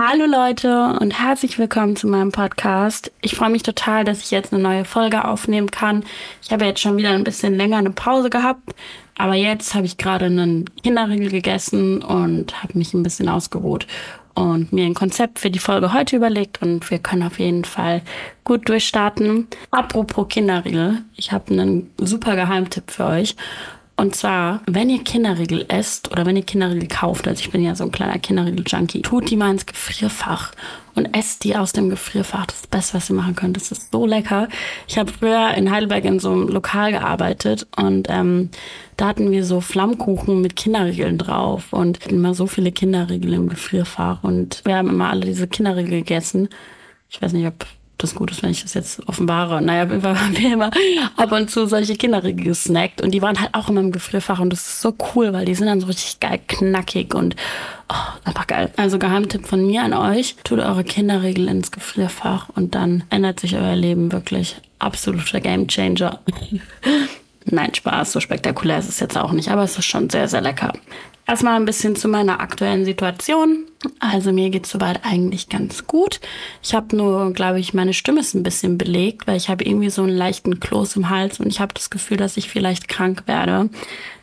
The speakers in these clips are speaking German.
Hallo Leute und herzlich willkommen zu meinem Podcast. Ich freue mich total, dass ich jetzt eine neue Folge aufnehmen kann. Ich habe jetzt schon wieder ein bisschen länger eine Pause gehabt, aber jetzt habe ich gerade einen Kinderriegel gegessen und habe mich ein bisschen ausgeruht und mir ein Konzept für die Folge heute überlegt und wir können auf jeden Fall gut durchstarten. Apropos Kinderriegel, ich habe einen super Geheimtipp für euch. Und zwar, wenn ihr Kinderriegel esst oder wenn ihr Kinderriegel kauft, also ich bin ja so ein kleiner Kinderriegel-Junkie, tut die mal ins Gefrierfach und esst die aus dem Gefrierfach. Das ist das Beste, was ihr machen könnt. Das ist so lecker. Ich habe früher in Heidelberg in so einem Lokal gearbeitet und ähm, da hatten wir so Flammkuchen mit Kinderriegeln drauf und immer so viele Kinderriegel im Gefrierfach und wir haben immer alle diese Kinderriegel gegessen. Ich weiß nicht, ob das gut ist, wenn ich das jetzt offenbare. Naja, wir haben immer ab und zu solche Kinderriegel gesnackt und die waren halt auch immer im Gefrierfach und das ist so cool, weil die sind dann so richtig geil knackig und oh, einfach geil. Also Geheimtipp von mir an euch, tut eure Kinderriegel ins Gefrierfach und dann ändert sich euer Leben wirklich. Absoluter Gamechanger. Nein, Spaß, so spektakulär ist es jetzt auch nicht, aber es ist schon sehr, sehr lecker. Erstmal ein bisschen zu meiner aktuellen Situation. Also mir geht es soweit eigentlich ganz gut. Ich habe nur, glaube ich, meine Stimme ist ein bisschen belegt, weil ich habe irgendwie so einen leichten Kloß im Hals und ich habe das Gefühl, dass ich vielleicht krank werde.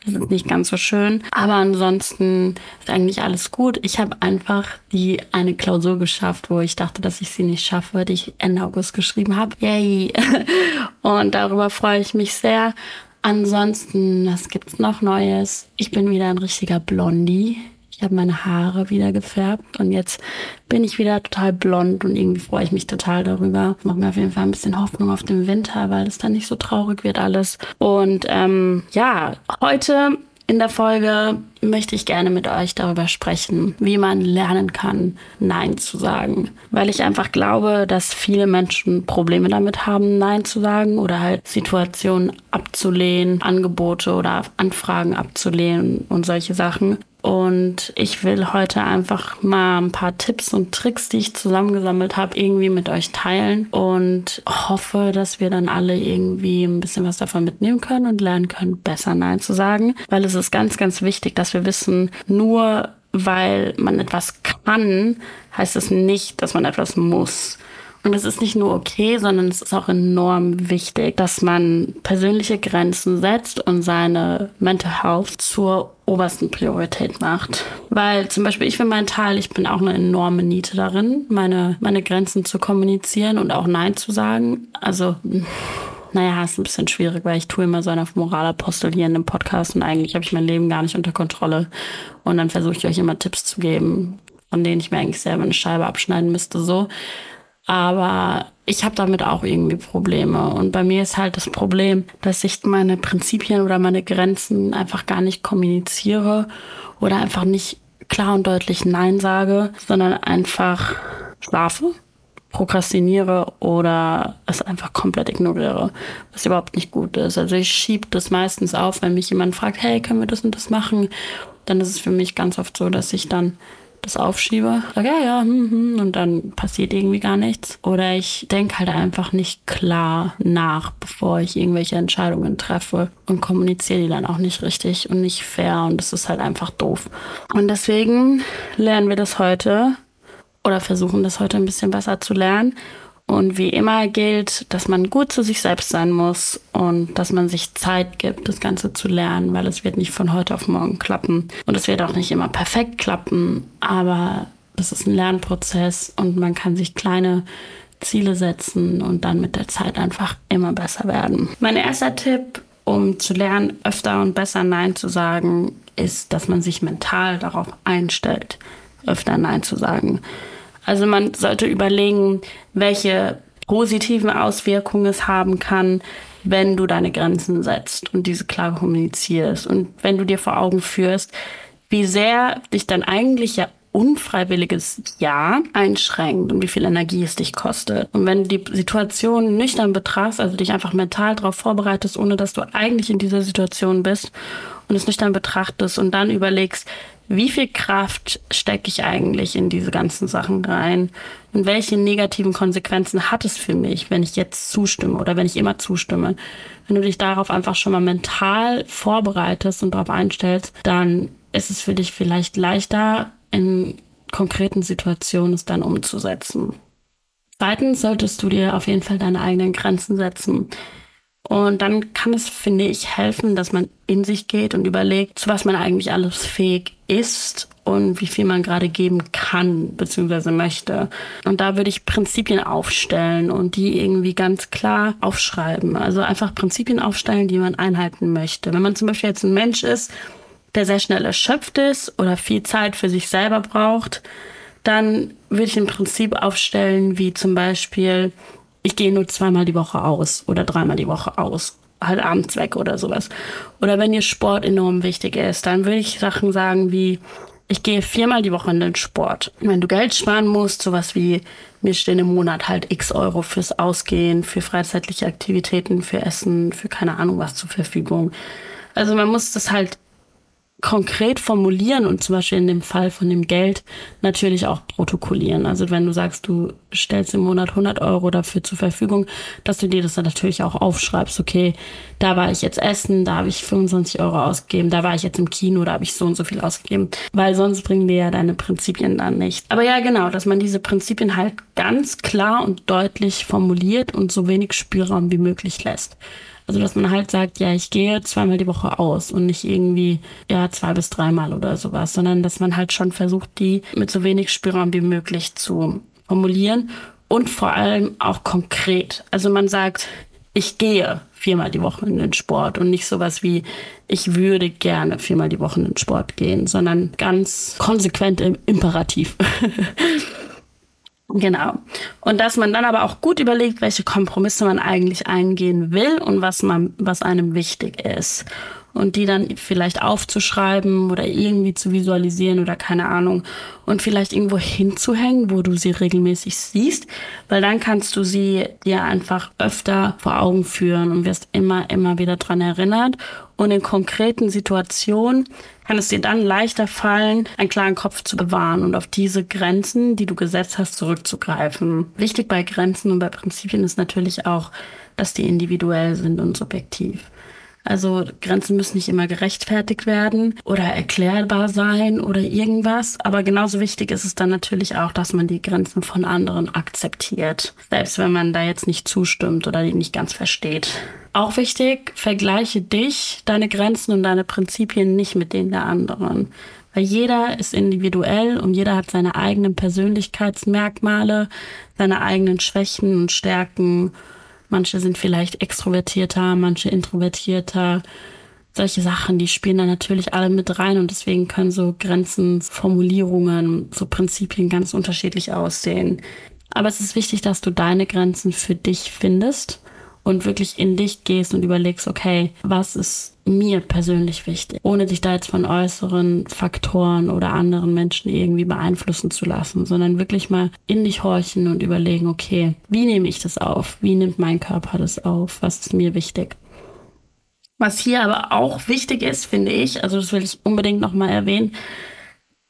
Das ist nicht ganz so schön. Aber ansonsten ist eigentlich alles gut. Ich habe einfach die eine Klausur geschafft, wo ich dachte, dass ich sie nicht schaffe, die ich Ende August geschrieben habe. Yay! Und darüber freue ich mich sehr. Ansonsten, was gibt's noch Neues? Ich bin wieder ein richtiger Blondie. Ich habe meine Haare wieder gefärbt und jetzt bin ich wieder total blond und irgendwie freue ich mich total darüber. Macht mir auf jeden Fall ein bisschen Hoffnung auf den Winter, weil es dann nicht so traurig wird alles. Und ähm, ja, heute in der Folge möchte ich gerne mit euch darüber sprechen, wie man lernen kann, Nein zu sagen. Weil ich einfach glaube, dass viele Menschen Probleme damit haben, Nein zu sagen oder halt Situationen abzulehnen, Angebote oder Anfragen abzulehnen und solche Sachen. Und ich will heute einfach mal ein paar Tipps und Tricks, die ich zusammengesammelt habe, irgendwie mit euch teilen und hoffe, dass wir dann alle irgendwie ein bisschen was davon mitnehmen können und lernen können, besser Nein zu sagen. Weil es ist ganz, ganz wichtig, dass wir wissen, nur weil man etwas kann, heißt es nicht, dass man etwas muss. Und es ist nicht nur okay, sondern es ist auch enorm wichtig, dass man persönliche Grenzen setzt und seine Mental Health zur obersten Priorität macht. Weil zum Beispiel ich für meinen Teil, ich bin auch eine enorme Niete darin, meine, meine Grenzen zu kommunizieren und auch Nein zu sagen. Also, naja, ist ein bisschen schwierig, weil ich tue immer so eine Moralapostel hier in dem Podcast und eigentlich habe ich mein Leben gar nicht unter Kontrolle. Und dann versuche ich euch immer Tipps zu geben, von denen ich mir eigentlich selber eine Scheibe abschneiden müsste, so. Aber ich habe damit auch irgendwie Probleme. Und bei mir ist halt das Problem, dass ich meine Prinzipien oder meine Grenzen einfach gar nicht kommuniziere oder einfach nicht klar und deutlich Nein sage, sondern einfach schlafe, prokrastiniere oder es einfach komplett ignoriere, was überhaupt nicht gut ist. Also ich schiebe das meistens auf, wenn mich jemand fragt, hey, können wir das und das machen? Dann ist es für mich ganz oft so, dass ich dann das aufschiebe, sage ja, ja, hm, hm, und dann passiert irgendwie gar nichts. Oder ich denke halt einfach nicht klar nach, bevor ich irgendwelche Entscheidungen treffe und kommuniziere die dann auch nicht richtig und nicht fair und das ist halt einfach doof. Und deswegen lernen wir das heute oder versuchen das heute ein bisschen besser zu lernen und wie immer gilt, dass man gut zu sich selbst sein muss und dass man sich Zeit gibt, das Ganze zu lernen, weil es wird nicht von heute auf morgen klappen. Und es wird auch nicht immer perfekt klappen, aber das ist ein Lernprozess und man kann sich kleine Ziele setzen und dann mit der Zeit einfach immer besser werden. Mein erster Tipp, um zu lernen, öfter und besser Nein zu sagen, ist, dass man sich mental darauf einstellt, öfter Nein zu sagen. Also man sollte überlegen, welche positiven Auswirkungen es haben kann, wenn du deine Grenzen setzt und diese klar kommunizierst. Und wenn du dir vor Augen führst, wie sehr dich dein eigentlicher unfreiwilliges Ja einschränkt und wie viel Energie es dich kostet. Und wenn du die Situation nüchtern betrachtest, also dich einfach mental darauf vorbereitest, ohne dass du eigentlich in dieser Situation bist und es nüchtern betrachtest und dann überlegst, wie viel Kraft stecke ich eigentlich in diese ganzen Sachen rein? Und welche negativen Konsequenzen hat es für mich, wenn ich jetzt zustimme oder wenn ich immer zustimme? Wenn du dich darauf einfach schon mal mental vorbereitest und darauf einstellst, dann ist es für dich vielleicht leichter, in konkreten Situation es dann umzusetzen. Zweitens solltest du dir auf jeden Fall deine eigenen Grenzen setzen. Und dann kann es, finde ich, helfen, dass man in sich geht und überlegt, zu was man eigentlich alles fähig ist und wie viel man gerade geben kann bzw. möchte. Und da würde ich Prinzipien aufstellen und die irgendwie ganz klar aufschreiben. Also einfach Prinzipien aufstellen, die man einhalten möchte. Wenn man zum Beispiel jetzt ein Mensch ist, der sehr schnell erschöpft ist oder viel Zeit für sich selber braucht, dann würde ich ein Prinzip aufstellen, wie zum Beispiel, ich gehe nur zweimal die Woche aus oder dreimal die Woche aus. Halt abends weg oder sowas. Oder wenn dir Sport enorm wichtig ist, dann würde ich Sachen sagen wie, ich gehe viermal die Woche in den Sport. Wenn du Geld sparen musst, sowas wie, mir stehen im Monat halt x Euro fürs Ausgehen, für freizeitliche Aktivitäten, für Essen, für keine Ahnung was zur Verfügung. Also man muss das halt konkret formulieren und zum Beispiel in dem Fall von dem Geld natürlich auch protokollieren. Also wenn du sagst, du stellst im Monat 100 Euro dafür zur Verfügung, dass du dir das dann natürlich auch aufschreibst. Okay, da war ich jetzt essen, da habe ich 25 Euro ausgegeben, da war ich jetzt im Kino, da habe ich so und so viel ausgegeben, weil sonst bringen dir ja deine Prinzipien dann nicht. Aber ja, genau, dass man diese Prinzipien halt ganz klar und deutlich formuliert und so wenig Spielraum wie möglich lässt. Also, dass man halt sagt, ja, ich gehe zweimal die Woche aus und nicht irgendwie, ja, zwei bis dreimal oder sowas, sondern dass man halt schon versucht, die mit so wenig Spielraum wie möglich zu formulieren und vor allem auch konkret. Also man sagt, ich gehe viermal die Woche in den Sport und nicht sowas wie, ich würde gerne viermal die Woche in den Sport gehen, sondern ganz konsequent im Imperativ. Genau. Und dass man dann aber auch gut überlegt, welche Kompromisse man eigentlich eingehen will und was man, was einem wichtig ist und die dann vielleicht aufzuschreiben oder irgendwie zu visualisieren oder keine Ahnung und vielleicht irgendwo hinzuhängen, wo du sie regelmäßig siehst, weil dann kannst du sie dir einfach öfter vor Augen führen und wirst immer, immer wieder dran erinnert und in konkreten Situationen kann es dir dann leichter fallen, einen klaren Kopf zu bewahren und auf diese Grenzen, die du gesetzt hast, zurückzugreifen. Wichtig bei Grenzen und bei Prinzipien ist natürlich auch, dass die individuell sind und subjektiv. Also Grenzen müssen nicht immer gerechtfertigt werden oder erklärbar sein oder irgendwas. Aber genauso wichtig ist es dann natürlich auch, dass man die Grenzen von anderen akzeptiert. Selbst wenn man da jetzt nicht zustimmt oder die nicht ganz versteht. Auch wichtig, vergleiche dich, deine Grenzen und deine Prinzipien nicht mit denen der anderen. Weil jeder ist individuell und jeder hat seine eigenen Persönlichkeitsmerkmale, seine eigenen Schwächen und Stärken Manche sind vielleicht extrovertierter, manche introvertierter. Solche Sachen, die spielen da natürlich alle mit rein und deswegen können so Grenzen, Formulierungen, so Prinzipien ganz unterschiedlich aussehen. Aber es ist wichtig, dass du deine Grenzen für dich findest und wirklich in dich gehst und überlegst, okay, was ist mir persönlich wichtig, ohne dich da jetzt von äußeren Faktoren oder anderen Menschen irgendwie beeinflussen zu lassen, sondern wirklich mal in dich horchen und überlegen, okay, wie nehme ich das auf? Wie nimmt mein Körper das auf? Was ist mir wichtig? Was hier aber auch wichtig ist, finde ich, also das will ich unbedingt nochmal erwähnen,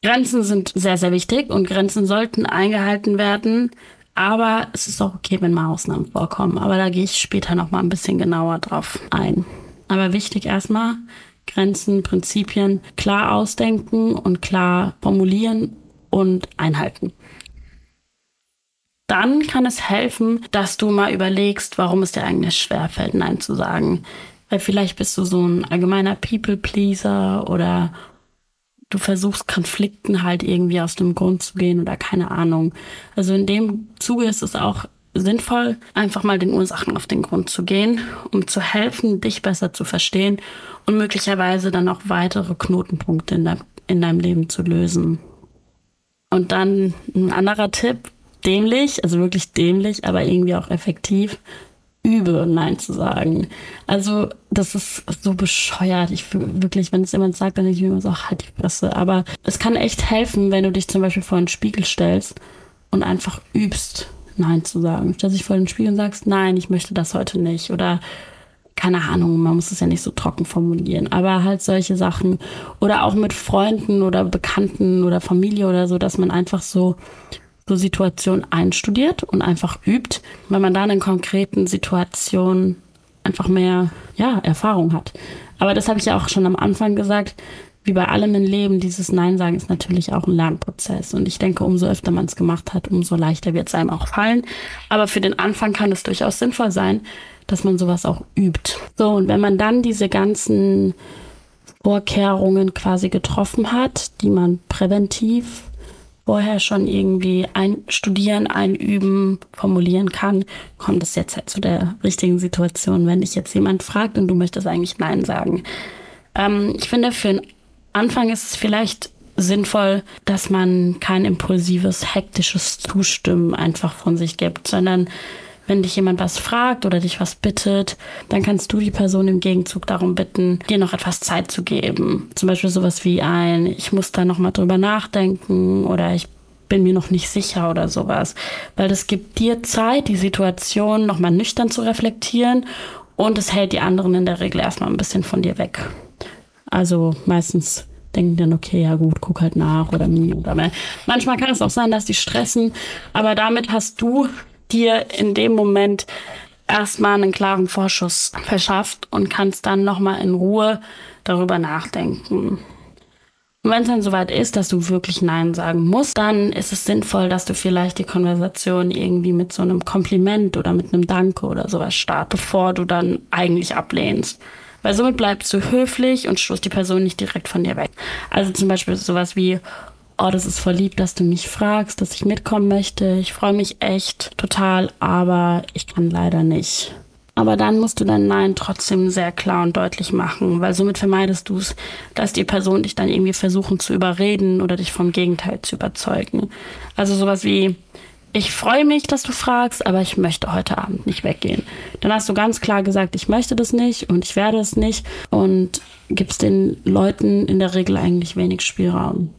Grenzen sind sehr, sehr wichtig und Grenzen sollten eingehalten werden. Aber es ist auch okay, wenn mal Ausnahmen vorkommen. Aber da gehe ich später noch mal ein bisschen genauer drauf ein. Aber wichtig erstmal, Grenzen, Prinzipien klar ausdenken und klar formulieren und einhalten. Dann kann es helfen, dass du mal überlegst, warum es dir eigentlich schwerfällt, Nein zu sagen. Weil vielleicht bist du so ein allgemeiner People-Pleaser oder du versuchst Konflikten halt irgendwie aus dem Grund zu gehen oder keine Ahnung. Also in dem Zuge ist es auch sinnvoll, einfach mal den Ursachen auf den Grund zu gehen, um zu helfen, dich besser zu verstehen und möglicherweise dann auch weitere Knotenpunkte in, dein, in deinem Leben zu lösen. Und dann ein anderer Tipp, dämlich, also wirklich dämlich, aber irgendwie auch effektiv, übe, Nein zu sagen. Also, das ist so bescheuert. Ich wirklich, wenn es jemand sagt, dann denke ich mir immer so, halt die Fresse. Aber es kann echt helfen, wenn du dich zum Beispiel vor einen Spiegel stellst und einfach übst, Nein zu sagen. Stell dich vor den Spiegel und sagst, nein, ich möchte das heute nicht. Oder keine Ahnung, man muss es ja nicht so trocken formulieren, aber halt solche Sachen. Oder auch mit Freunden oder Bekannten oder Familie oder so, dass man einfach so, so Situationen einstudiert und einfach übt, weil man dann in konkreten Situationen einfach mehr ja, Erfahrung hat. Aber das habe ich ja auch schon am Anfang gesagt. wie bei allem im Leben, dieses Nein sagen ist natürlich auch ein Lernprozess. Und ich denke, umso öfter man es gemacht hat, umso leichter wird es einem auch fallen. Aber für den Anfang kann es durchaus sinnvoll sein, dass man sowas auch übt. So, und wenn man dann diese ganzen Vorkehrungen quasi getroffen hat, die man präventiv vorher schon irgendwie einstudieren, einüben, formulieren kann, kommt es jetzt halt zu der richtigen Situation, wenn dich jetzt jemand fragt und du möchtest eigentlich Nein sagen. Ähm, ich finde, für den Anfang ist es vielleicht sinnvoll, dass man kein impulsives, hektisches Zustimmen einfach von sich gibt, sondern wenn dich jemand was fragt oder dich was bittet, dann kannst du die Person im Gegenzug darum bitten, dir noch etwas Zeit zu geben. Zum Beispiel sowas wie ein, ich muss da nochmal drüber nachdenken oder ich bin mir noch nicht sicher oder sowas. Weil das gibt dir Zeit, die Situation nochmal nüchtern zu reflektieren und es hält die anderen in der Regel erstmal ein bisschen von dir weg. Also meistens denken dann, okay, ja gut, guck halt nach oder nie oder mehr. Manchmal kann es auch sein, dass die stressen, aber damit hast du dir in dem Moment erstmal einen klaren Vorschuss verschafft und kannst dann nochmal in Ruhe darüber nachdenken. Und wenn es dann soweit ist, dass du wirklich Nein sagen musst, dann ist es sinnvoll, dass du vielleicht die Konversation irgendwie mit so einem Kompliment oder mit einem Danke oder sowas startest, bevor du dann eigentlich ablehnst. Weil somit bleibst du höflich und stoßt die Person nicht direkt von dir weg. Also zum Beispiel sowas wie, oh, das ist voll lieb, dass du mich fragst, dass ich mitkommen möchte. Ich freue mich echt total, aber ich kann leider nicht. Aber dann musst du dein Nein trotzdem sehr klar und deutlich machen, weil somit vermeidest du es, dass die Person dich dann irgendwie versuchen zu überreden oder dich vom Gegenteil zu überzeugen. Also sowas wie, ich freue mich, dass du fragst, aber ich möchte heute Abend nicht weggehen. Dann hast du ganz klar gesagt, ich möchte das nicht und ich werde es nicht und gibst den Leuten in der Regel eigentlich wenig Spielraum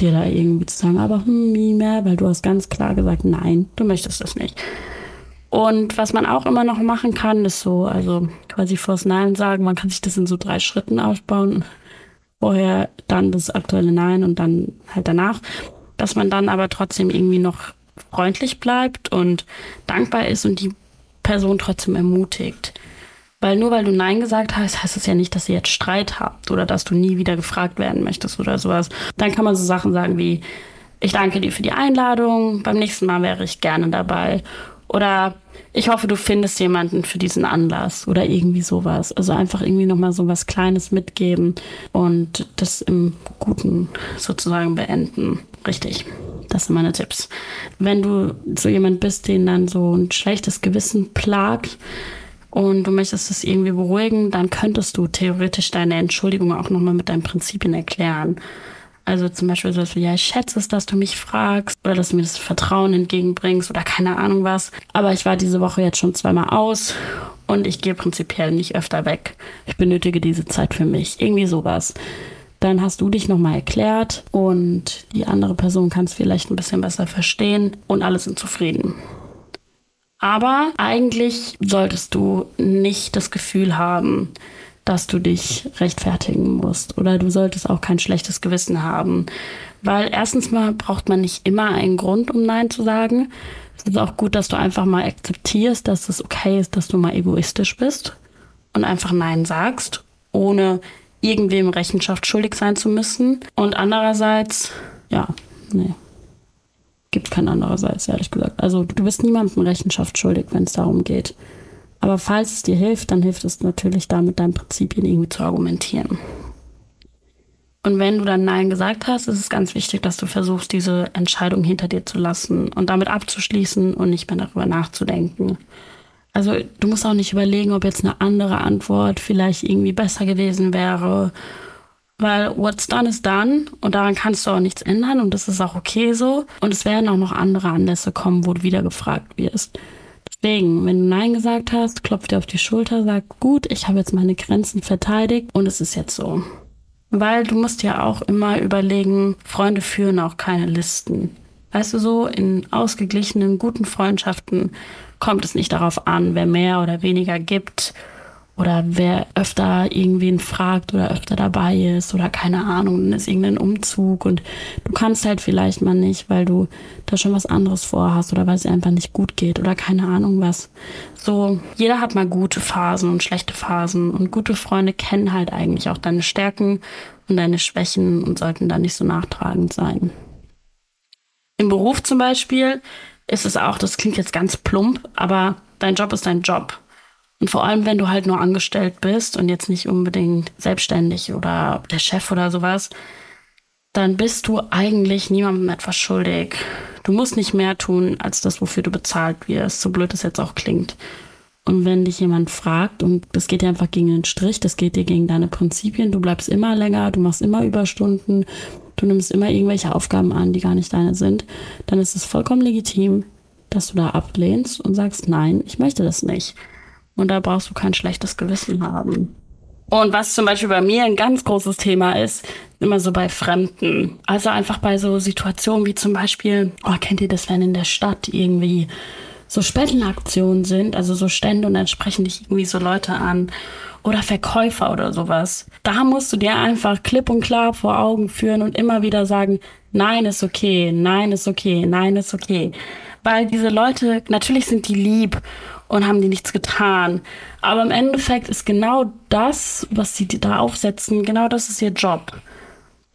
dir da irgendwie zu sagen, aber hm, wie mehr, weil du hast ganz klar gesagt, nein, du möchtest das nicht. Und was man auch immer noch machen kann, ist so, also quasi vors Nein sagen, man kann sich das in so drei Schritten aufbauen. Vorher dann das aktuelle Nein und dann halt danach. Dass man dann aber trotzdem irgendwie noch freundlich bleibt und dankbar ist und die Person trotzdem ermutigt. Weil nur weil du Nein gesagt hast, heißt es ja nicht, dass ihr jetzt Streit habt oder dass du nie wieder gefragt werden möchtest oder sowas. Dann kann man so Sachen sagen wie, ich danke dir für die Einladung, beim nächsten Mal wäre ich gerne dabei. Oder ich hoffe, du findest jemanden für diesen Anlass oder irgendwie sowas. Also einfach irgendwie nochmal so was Kleines mitgeben und das im Guten sozusagen beenden. Richtig. Das sind meine Tipps. Wenn du so jemand bist, den dann so ein schlechtes Gewissen plagt, und du möchtest es irgendwie beruhigen, dann könntest du theoretisch deine Entschuldigung auch nochmal mit deinen Prinzipien erklären. Also zum Beispiel so, ja, ich schätze es, dass du mich fragst oder dass du mir das Vertrauen entgegenbringst oder keine Ahnung was. Aber ich war diese Woche jetzt schon zweimal aus und ich gehe prinzipiell nicht öfter weg. Ich benötige diese Zeit für mich. Irgendwie sowas. Dann hast du dich nochmal erklärt und die andere Person kann es vielleicht ein bisschen besser verstehen und alle sind zufrieden. Aber eigentlich solltest du nicht das Gefühl haben, dass du dich rechtfertigen musst oder du solltest auch kein schlechtes Gewissen haben. Weil erstens mal braucht man nicht immer einen Grund, um Nein zu sagen. Es ist auch gut, dass du einfach mal akzeptierst, dass es okay ist, dass du mal egoistisch bist und einfach Nein sagst, ohne irgendwem Rechenschaft schuldig sein zu müssen. Und andererseits, ja, nee, gibt kein andererseits, ehrlich gesagt. Also du bist niemandem Rechenschaft schuldig, wenn es darum geht. Aber falls es dir hilft, dann hilft es natürlich da mit deinen Prinzipien irgendwie zu argumentieren. Und wenn du dann Nein gesagt hast, ist es ganz wichtig, dass du versuchst, diese Entscheidung hinter dir zu lassen und damit abzuschließen und nicht mehr darüber nachzudenken. Also du musst auch nicht überlegen, ob jetzt eine andere Antwort vielleicht irgendwie besser gewesen wäre weil what's done is done und daran kannst du auch nichts ändern und das ist auch okay so. Und es werden auch noch andere Anlässe kommen, wo du wieder gefragt wirst. Deswegen, wenn du Nein gesagt hast, klopf dir auf die Schulter, sag, gut, ich habe jetzt meine Grenzen verteidigt und es ist jetzt so. Weil du musst ja auch immer überlegen, Freunde führen auch keine Listen. Weißt du so, in ausgeglichenen, guten Freundschaften kommt es nicht darauf an, wer mehr oder weniger gibt oder wer öfter irgendwen fragt oder öfter dabei ist oder keine Ahnung, dann ist irgendein Umzug und du kannst halt vielleicht mal nicht, weil du da schon was anderes vorhast oder weil es einfach nicht gut geht oder keine Ahnung was. So, jeder hat mal gute Phasen und schlechte Phasen und gute Freunde kennen halt eigentlich auch deine Stärken und deine Schwächen und sollten da nicht so nachtragend sein. Im Beruf zum Beispiel ist es auch, das klingt jetzt ganz plump, aber dein Job ist dein Job. Und vor allem, wenn du halt nur angestellt bist und jetzt nicht unbedingt selbstständig oder der Chef oder sowas, dann bist du eigentlich niemandem etwas schuldig. Du musst nicht mehr tun, als das, wofür du bezahlt wirst, so blöd es jetzt auch klingt. Und wenn dich jemand fragt, und das geht dir einfach gegen den Strich, das geht dir gegen deine Prinzipien, du bleibst immer länger, du machst immer Überstunden, du nimmst immer irgendwelche Aufgaben an, die gar nicht deine sind, dann ist es vollkommen legitim, dass du da ablehnst und sagst, nein, ich möchte das nicht. Und da brauchst du kein schlechtes Gewissen haben. Und was zum Beispiel bei mir ein ganz großes Thema ist, immer so bei Fremden. Also einfach bei so Situationen wie zum Beispiel, oh, kennt ihr das, wenn in der Stadt irgendwie so Spendenaktionen sind, also so Stände und dann sprechen dich irgendwie so Leute an oder Verkäufer oder sowas. Da musst du dir einfach klipp und klar vor Augen führen und immer wieder sagen, nein ist okay, nein ist okay, nein ist okay. Weil diese Leute, natürlich sind die lieb und haben die nichts getan. Aber im Endeffekt ist genau das, was sie da aufsetzen, genau das ist ihr Job.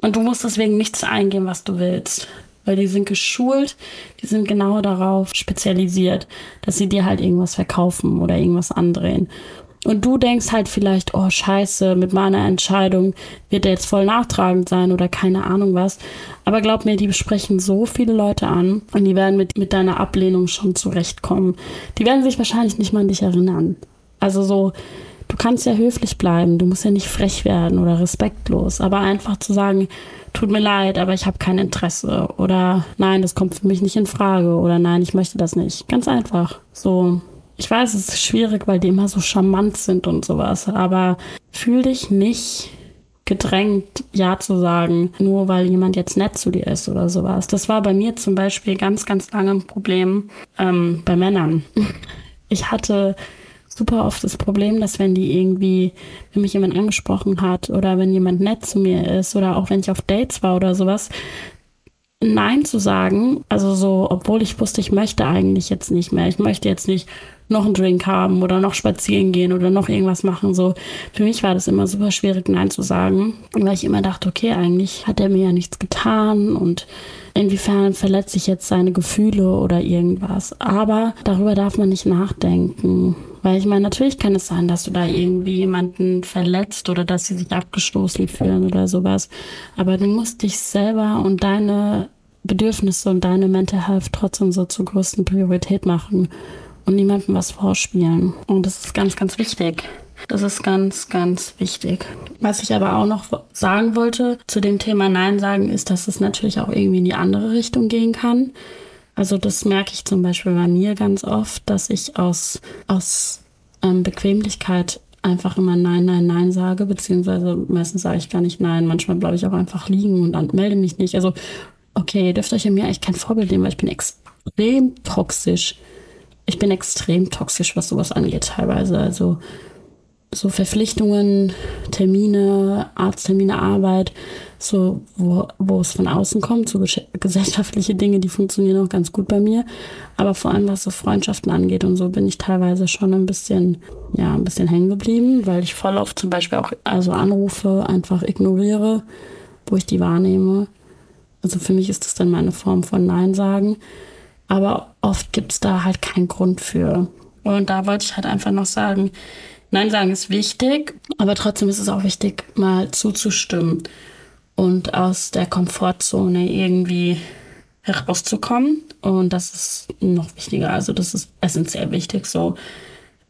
Und du musst deswegen nichts eingehen, was du willst. Weil die sind geschult, die sind genau darauf spezialisiert, dass sie dir halt irgendwas verkaufen oder irgendwas andrehen. Und du denkst halt vielleicht, oh scheiße, mit meiner Entscheidung wird der jetzt voll nachtragend sein oder keine Ahnung was. Aber glaub mir, die besprechen so viele Leute an und die werden mit, mit deiner Ablehnung schon zurechtkommen. Die werden sich wahrscheinlich nicht mal an dich erinnern. Also so, du kannst ja höflich bleiben, du musst ja nicht frech werden oder respektlos, aber einfach zu sagen, tut mir leid, aber ich habe kein Interesse oder nein, das kommt für mich nicht in Frage oder nein, ich möchte das nicht. Ganz einfach. So, ich weiß, es ist schwierig, weil die immer so charmant sind und sowas, aber fühl dich nicht gedrängt, Ja zu sagen, nur weil jemand jetzt nett zu dir ist oder sowas. Das war bei mir zum Beispiel ganz, ganz lange ein Problem ähm, bei Männern. Ich hatte super oft das Problem, dass wenn die irgendwie, wenn mich jemand angesprochen hat oder wenn jemand nett zu mir ist oder auch wenn ich auf Dates war oder sowas, Nein zu sagen, also so, obwohl ich wusste, ich möchte eigentlich jetzt nicht mehr. Ich möchte jetzt nicht noch einen Drink haben oder noch spazieren gehen oder noch irgendwas machen. So, für mich war das immer super schwierig, Nein zu sagen, weil ich immer dachte, okay, eigentlich hat er mir ja nichts getan und inwiefern verletze ich jetzt seine Gefühle oder irgendwas. Aber darüber darf man nicht nachdenken. Weil ich meine, natürlich kann es sein, dass du da irgendwie jemanden verletzt oder dass sie sich abgestoßen fühlen oder sowas. Aber du musst dich selber und deine Bedürfnisse und deine Mental Health trotzdem so zur größten Priorität machen und niemandem was vorspielen. Und das ist ganz, ganz wichtig. Das ist ganz, ganz wichtig. Was ich aber auch noch sagen wollte zu dem Thema Nein sagen, ist, dass es natürlich auch irgendwie in die andere Richtung gehen kann. Also das merke ich zum Beispiel bei mir ganz oft, dass ich aus, aus ähm, Bequemlichkeit einfach immer Nein, Nein, Nein sage, beziehungsweise meistens sage ich gar nicht Nein. Manchmal bleibe ich auch einfach liegen und dann melde mich nicht. Also, okay, ihr dürft euch in mir echt kein Vorbild nehmen, weil ich bin extrem toxisch ich bin extrem toxisch, was sowas angeht teilweise. Also so Verpflichtungen, Termine, Arzttermine, Arbeit, so wo, wo es von außen kommt, so gesellschaftliche Dinge, die funktionieren auch ganz gut bei mir. Aber vor allem was so Freundschaften angeht und so bin ich teilweise schon ein bisschen, ja, ein bisschen hängen geblieben, weil ich voll oft zum Beispiel auch also Anrufe einfach ignoriere, wo ich die wahrnehme. Also für mich ist das dann meine Form von Nein sagen. Aber oft gibt es da halt keinen Grund für. Und da wollte ich halt einfach noch sagen, Nein sagen ist wichtig, aber trotzdem ist es auch wichtig, mal zuzustimmen und aus der Komfortzone irgendwie herauszukommen. Und das ist noch wichtiger. Also das ist essentiell wichtig so.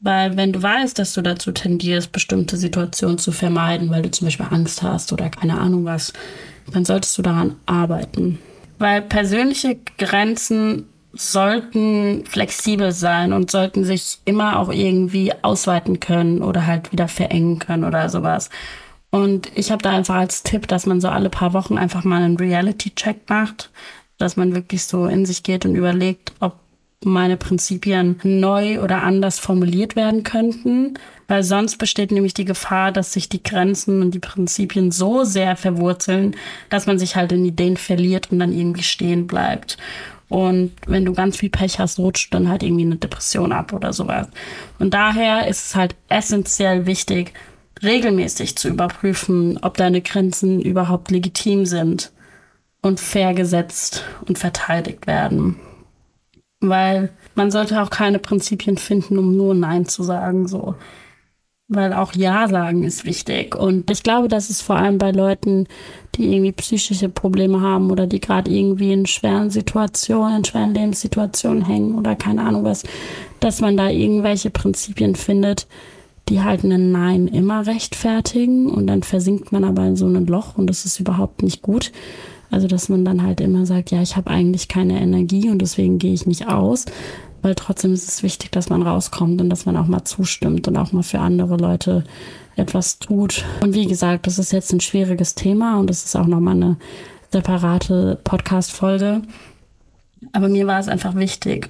Weil wenn du weißt, dass du dazu tendierst, bestimmte Situationen zu vermeiden, weil du zum Beispiel Angst hast oder keine Ahnung was, dann solltest du daran arbeiten. Weil persönliche Grenzen sollten flexibel sein und sollten sich immer auch irgendwie ausweiten können oder halt wieder verengen können oder sowas. Und ich habe da einfach als Tipp, dass man so alle paar Wochen einfach mal einen Reality-Check macht, dass man wirklich so in sich geht und überlegt, ob meine Prinzipien neu oder anders formuliert werden könnten, weil sonst besteht nämlich die Gefahr, dass sich die Grenzen und die Prinzipien so sehr verwurzeln, dass man sich halt in Ideen verliert und dann irgendwie stehen bleibt. Und wenn du ganz viel Pech hast, rutscht dann halt irgendwie eine Depression ab oder sowas. Und daher ist es halt essentiell wichtig, regelmäßig zu überprüfen, ob deine Grenzen überhaupt legitim sind und fair gesetzt und verteidigt werden. Weil man sollte auch keine Prinzipien finden, um nur Nein zu sagen, so. Weil auch Ja sagen ist wichtig. Und ich glaube, dass es vor allem bei Leuten, die irgendwie psychische Probleme haben oder die gerade irgendwie in schweren Situationen, in schweren Lebenssituationen hängen oder keine Ahnung was, dass man da irgendwelche Prinzipien findet, die halt ein Nein immer rechtfertigen und dann versinkt man aber in so ein Loch und das ist überhaupt nicht gut. Also dass man dann halt immer sagt, ja, ich habe eigentlich keine Energie und deswegen gehe ich nicht aus, weil trotzdem ist es wichtig, dass man rauskommt und dass man auch mal zustimmt und auch mal für andere Leute etwas tut. Und wie gesagt, das ist jetzt ein schwieriges Thema und das ist auch nochmal eine separate Podcast-Folge. Aber mir war es einfach wichtig,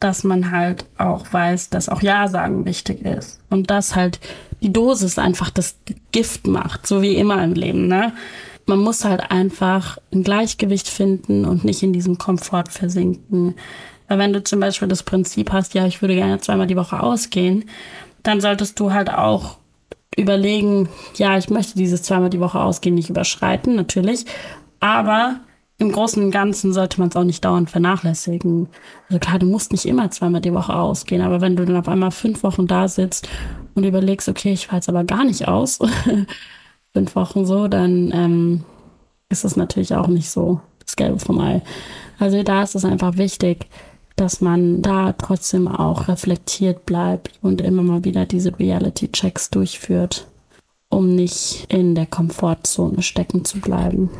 dass man halt auch weiß, dass auch Ja sagen wichtig ist. Und dass halt die Dosis einfach das Gift macht, so wie immer im Leben, ne? Man muss halt einfach ein Gleichgewicht finden und nicht in diesem Komfort versinken. Weil wenn du zum Beispiel das Prinzip hast, ja, ich würde gerne zweimal die Woche ausgehen, dann solltest du halt auch überlegen, ja, ich möchte dieses zweimal die Woche ausgehen nicht überschreiten, natürlich. Aber im Großen und Ganzen sollte man es auch nicht dauernd vernachlässigen. Also klar, du musst nicht immer zweimal die Woche ausgehen, aber wenn du dann auf einmal fünf Wochen da sitzt und überlegst, okay, ich fahre jetzt aber gar nicht aus, fünf Wochen so, dann ähm, ist das natürlich auch nicht so das Gelbe vom Ei. Also da ist es einfach wichtig, dass man da trotzdem auch reflektiert bleibt und immer mal wieder diese Reality-Checks durchführt, um nicht in der Komfortzone stecken zu bleiben.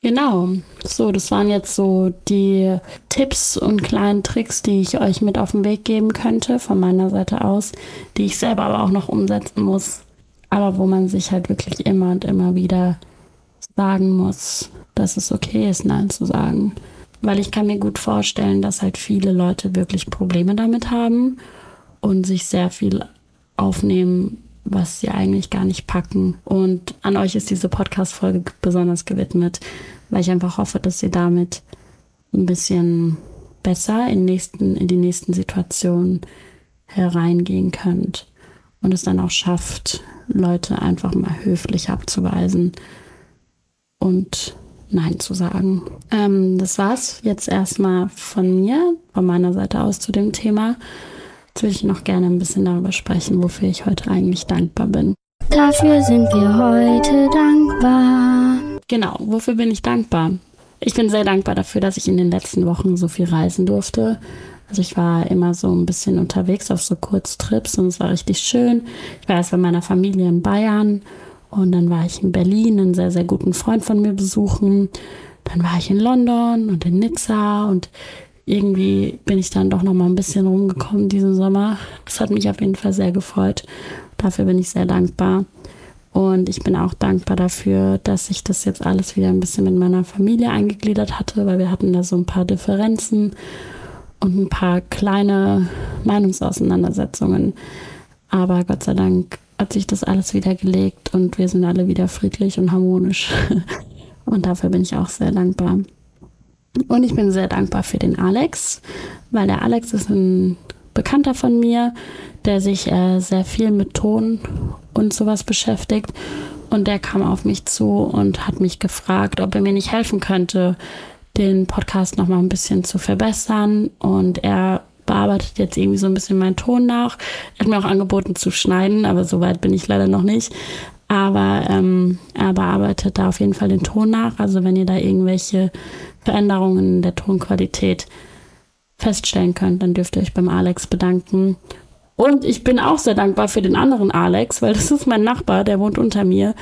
Genau, so, das waren jetzt so die Tipps und kleinen Tricks, die ich euch mit auf den Weg geben könnte, von meiner Seite aus, die ich selber aber auch noch umsetzen muss, aber wo man sich halt wirklich immer und immer wieder sagen muss, dass es okay ist, Nein zu sagen. Weil ich kann mir gut vorstellen, dass halt viele Leute wirklich Probleme damit haben und sich sehr viel aufnehmen, was sie eigentlich gar nicht packen. Und an euch ist diese Podcast-Folge besonders gewidmet, weil ich einfach hoffe, dass ihr damit ein bisschen besser in, nächsten, in die nächsten Situationen hereingehen könnt und es dann auch schafft, Leute einfach mal höflich abzuweisen und Nein zu sagen. Ähm, das war's jetzt erstmal von mir, von meiner Seite aus zu dem Thema. Jetzt würde ich noch gerne ein bisschen darüber sprechen, wofür ich heute eigentlich dankbar bin. Dafür sind wir heute dankbar. Genau, wofür bin ich dankbar? Ich bin sehr dankbar dafür, dass ich in den letzten Wochen so viel reisen durfte. Also ich war immer so ein bisschen unterwegs auf so Kurztrips und es war richtig schön. Ich war erst bei meiner Familie in Bayern und dann war ich in Berlin, einen sehr, sehr guten Freund von mir besuchen. Dann war ich in London und in Nizza und irgendwie bin ich dann doch noch mal ein bisschen rumgekommen diesen Sommer. Das hat mich auf jeden Fall sehr gefreut. Dafür bin ich sehr dankbar. Und ich bin auch dankbar dafür, dass ich das jetzt alles wieder ein bisschen mit meiner Familie eingegliedert hatte, weil wir hatten da so ein paar Differenzen und ein paar kleine Meinungsauseinandersetzungen. Aber Gott sei Dank hat sich das alles wieder gelegt und wir sind alle wieder friedlich und harmonisch. Und dafür bin ich auch sehr dankbar. Und ich bin sehr dankbar für den Alex, weil der Alex ist ein Bekannter von mir, der sich äh, sehr viel mit Ton und sowas beschäftigt. Und der kam auf mich zu und hat mich gefragt, ob er mir nicht helfen könnte, den Podcast nochmal ein bisschen zu verbessern. Und er bearbeitet jetzt irgendwie so ein bisschen meinen Ton nach. Er hat mir auch angeboten zu schneiden, aber so weit bin ich leider noch nicht. Aber ähm, er bearbeitet da auf jeden Fall den Ton nach. Also wenn ihr da irgendwelche Veränderungen in der Tonqualität feststellen könnt, dann dürft ihr euch beim Alex bedanken. Und ich bin auch sehr dankbar für den anderen Alex, weil das ist mein Nachbar, der wohnt unter mir.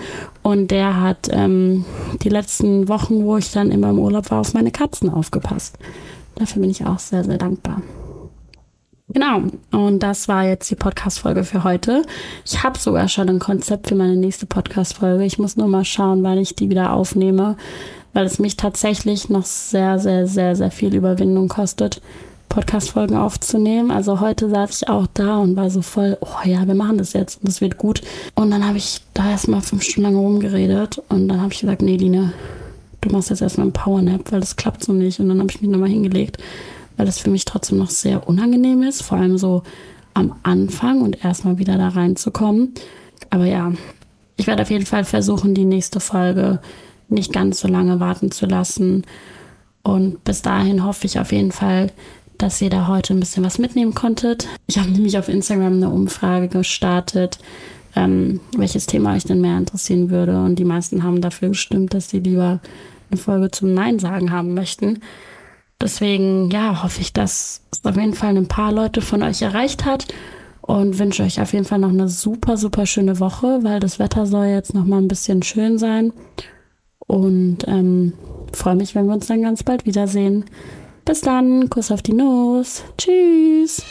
Und der hat ähm, die letzten Wochen, wo ich dann immer im Urlaub war, auf meine Katzen aufgepasst. Dafür bin ich auch sehr, sehr dankbar. Genau, und das war jetzt die Podcast-Folge für heute. Ich habe sogar schon ein Konzept für meine nächste Podcast-Folge. Ich muss nur mal schauen, wann ich die wieder aufnehme, weil es mich tatsächlich noch sehr, sehr, sehr, sehr viel Überwindung kostet, Podcast-Folgen aufzunehmen. Also heute saß ich auch da und war so voll, oh ja, wir machen das jetzt und das wird gut. Und dann habe ich da erstmal fünf Stunden lang rumgeredet und dann habe ich gesagt, nee, Line, du machst jetzt erstmal einen Powernap, weil das klappt so nicht. Und dann habe ich mich nochmal hingelegt weil das für mich trotzdem noch sehr unangenehm ist, vor allem so am Anfang und erstmal wieder da reinzukommen. Aber ja, ich werde auf jeden Fall versuchen, die nächste Folge nicht ganz so lange warten zu lassen. Und bis dahin hoffe ich auf jeden Fall, dass ihr da heute ein bisschen was mitnehmen konntet. Ich habe nämlich auf Instagram eine Umfrage gestartet, ähm, welches Thema euch denn mehr interessieren würde. Und die meisten haben dafür gestimmt, dass sie lieber eine Folge zum Nein sagen haben möchten. Deswegen, ja, hoffe ich, dass es auf jeden Fall ein paar Leute von euch erreicht hat und wünsche euch auf jeden Fall noch eine super, super schöne Woche, weil das Wetter soll jetzt noch mal ein bisschen schön sein. Und ähm, freue mich, wenn wir uns dann ganz bald wiedersehen. Bis dann, Kuss auf die Nuss. Tschüss.